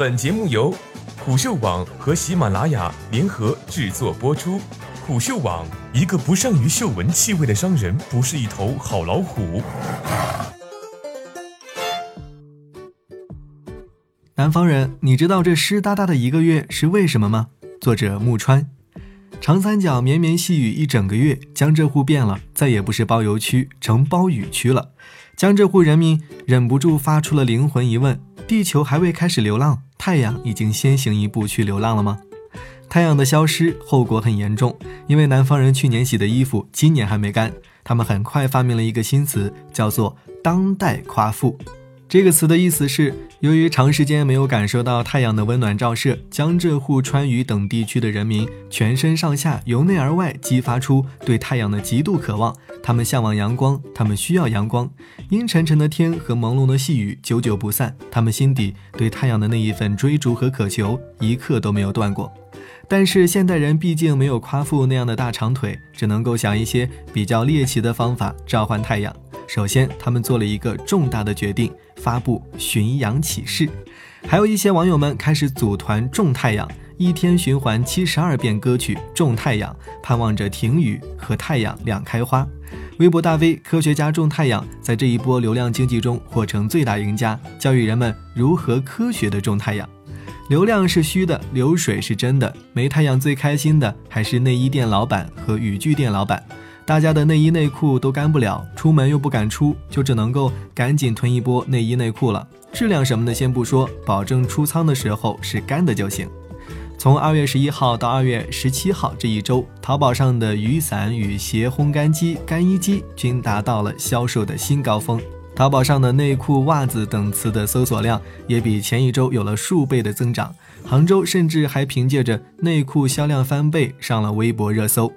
本节目由虎嗅网和喜马拉雅联合制作播出。虎嗅网：一个不善于嗅闻气味的商人，不是一头好老虎。南方人，你知道这湿哒哒的一个月是为什么吗？作者木川。长三角绵绵细雨一整个月，江浙沪变了，再也不是包邮区，成包雨区了。江浙沪人民忍不住发出了灵魂疑问：地球还未开始流浪，太阳已经先行一步去流浪了吗？太阳的消失后果很严重，因为南方人去年洗的衣服今年还没干，他们很快发明了一个新词，叫做“当代夸父”。这个词的意思是，由于长时间没有感受到太阳的温暖照射，江浙沪、川渝等地区的人民全身上下由内而外激发出对太阳的极度渴望。他们向往阳光，他们需要阳光。阴沉沉的天和朦胧的细雨久久不散，他们心底对太阳的那一份追逐和渴求一刻都没有断过。但是现代人毕竟没有夸父那样的大长腿，只能够想一些比较猎奇的方法召唤太阳。首先，他们做了一个重大的决定。发布巡洋启事，还有一些网友们开始组团种太阳，一天循环七十二遍歌曲《种太阳》，盼望着停雨和太阳两开花。微博大 V 科学家种太阳在这一波流量经济中获成最大赢家，教育人们如何科学的种太阳。流量是虚的，流水是真的。没太阳最开心的还是内衣店老板和雨具店老板。大家的内衣内裤都干不了，出门又不敢出，就只能够赶紧囤一波内衣内裤了。质量什么的先不说，保证出仓的时候是干的就行。从二月十一号到二月十七号这一周，淘宝上的雨伞、雨鞋、烘干机、干衣机均达到了销售的新高峰。淘宝上的内裤、袜子等词的搜索量也比前一周有了数倍的增长。杭州甚至还凭借着内裤销量翻倍上了微博热搜。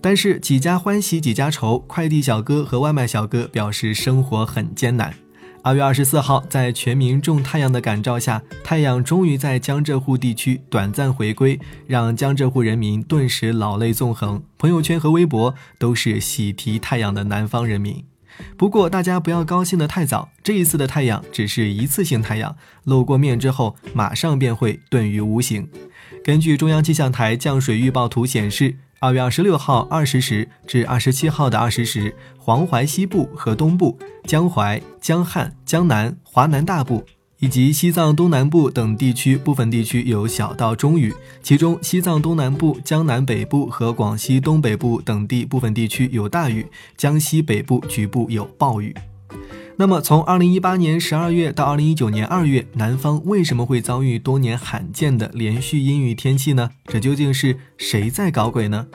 但是几家欢喜几家愁，快递小哥和外卖小哥表示生活很艰难。二月二十四号，在全民种太阳的感召下，太阳终于在江浙沪地区短暂回归，让江浙沪人民顿时老泪纵横。朋友圈和微博都是喜提太阳的南方人民。不过大家不要高兴得太早，这一次的太阳只是一次性太阳，露过面之后马上便会遁于无形。根据中央气象台降水预报图显示。二月二十六号二十时至二十七号的二十时，黄淮西部和东部、江淮、江汉、江南、华南大部以及西藏东南部等地区部分地区有小到中雨，其中西藏东南部、江南北部和广西东北部等地部分地区有大雨，江西北部局部有暴雨。那么，从二零一八年十二月到二零一九年二月，南方为什么会遭遇多年罕见的连续阴雨天气呢？这究竟是谁在搞鬼呢？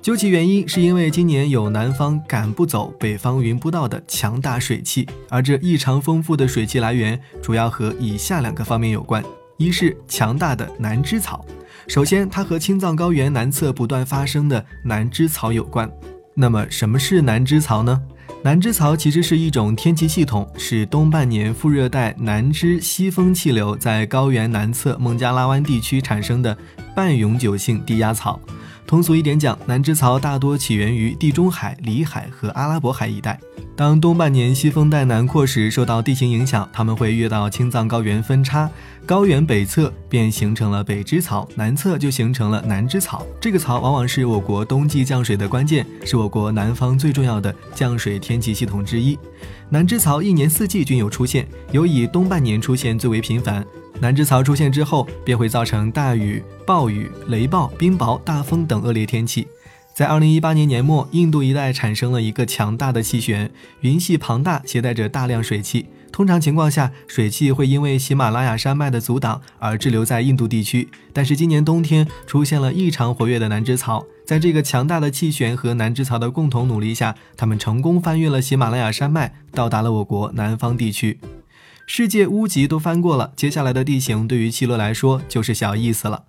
究其原因，是因为今年有南方赶不走、北方云不到的强大水汽，而这异常丰富的水汽来源主要和以下两个方面有关：一是强大的南支草，首先它和青藏高原南侧不断发生的南支草有关。那么，什么是南支草呢？南支槽其实是一种天气系统，是东半年副热带南支西风气流在高原南侧孟加拉湾地区产生的半永久性低压槽。通俗一点讲，南支槽大多起源于地中海、里海和阿拉伯海一带。当东半年西风带南扩时，受到地形影响，它们会越到青藏高原分叉，高原北侧便形成了北支槽，南侧就形成了南支槽。这个槽往往是我国冬季降水的关键，是我国南方最重要的降水天气系统之一。南支槽一年四季均有出现，尤以东半年出现最为频繁。南支槽出现之后，便会造成大雨、暴雨、雷暴、冰雹、大风等恶劣天气。在二零一八年年末，印度一带产生了一个强大的气旋，云系庞大，携带着大量水汽。通常情况下，水汽会因为喜马拉雅山脉的阻挡而滞留在印度地区。但是今年冬天出现了异常活跃的南支槽，在这个强大的气旋和南支槽的共同努力下，他们成功翻越了喜马拉雅山脉，到达了我国南方地区。世界屋脊都翻过了，接下来的地形对于气流来说就是小意思了。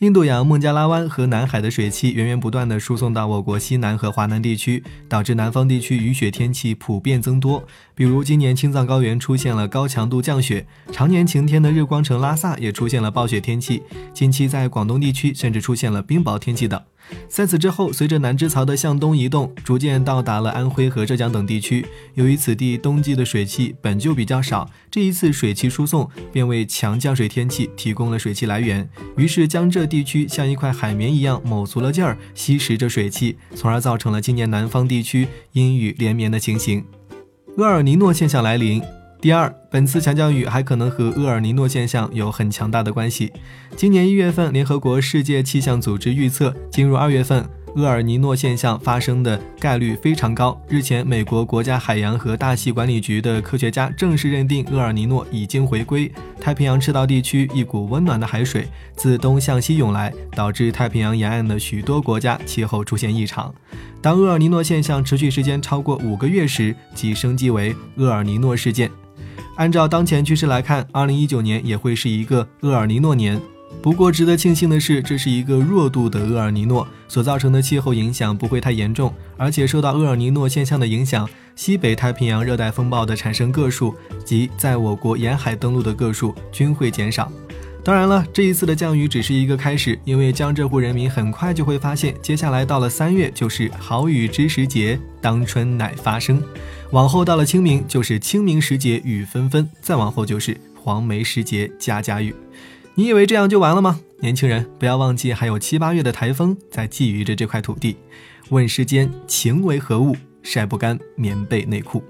印度洋、孟加拉湾和南海的水汽源源不断地输送到我国西南和华南地区，导致南方地区雨雪天气普遍增多。比如今年青藏高原出现了高强度降雪，常年晴天的日光城拉萨也出现了暴雪天气。近期在广东地区甚至出现了冰雹天气等。在此之后，随着南支槽的向东移动，逐渐到达了安徽和浙江等地区。由于此地冬季的水汽本就比较少，这一次水汽输送便为强降水天气提供了水汽来源。于是江浙地区像一块海绵一样卯足了劲儿吸食着水汽，从而造成了今年南方地区阴雨连绵的情形。厄尔尼诺现象来临。第二，本次强降雨还可能和厄尔尼诺现象有很强大的关系。今年一月份，联合国世界气象组织预测，进入二月份，厄尔尼诺现象发生的概率非常高。日前，美国国家海洋和大气管理局的科学家正式认定厄尔尼诺已经回归。太平洋赤道地区一股温暖的海水自东向西涌来，导致太平洋沿岸的许多国家气候出现异常。当厄尔尼诺现象持续时间超过五个月时，即升级为厄尔尼诺事件。按照当前趋势来看，二零一九年也会是一个厄尔尼诺年。不过，值得庆幸的是，这是一个弱度的厄尔尼诺，所造成的气候影响不会太严重，而且受到厄尔尼诺现象的影响，西北太平洋热带风暴的产生个数及在我国沿海登陆的个数均会减少。当然了，这一次的降雨只是一个开始，因为江浙沪人民很快就会发现，接下来到了三月就是好雨知时节，当春乃发生。往后到了清明，就是清明时节雨纷纷；再往后就是黄梅时节家家雨。你以为这样就完了吗？年轻人，不要忘记还有七八月的台风在觊觎着这块土地。问世间情为何物？晒不干棉被内裤。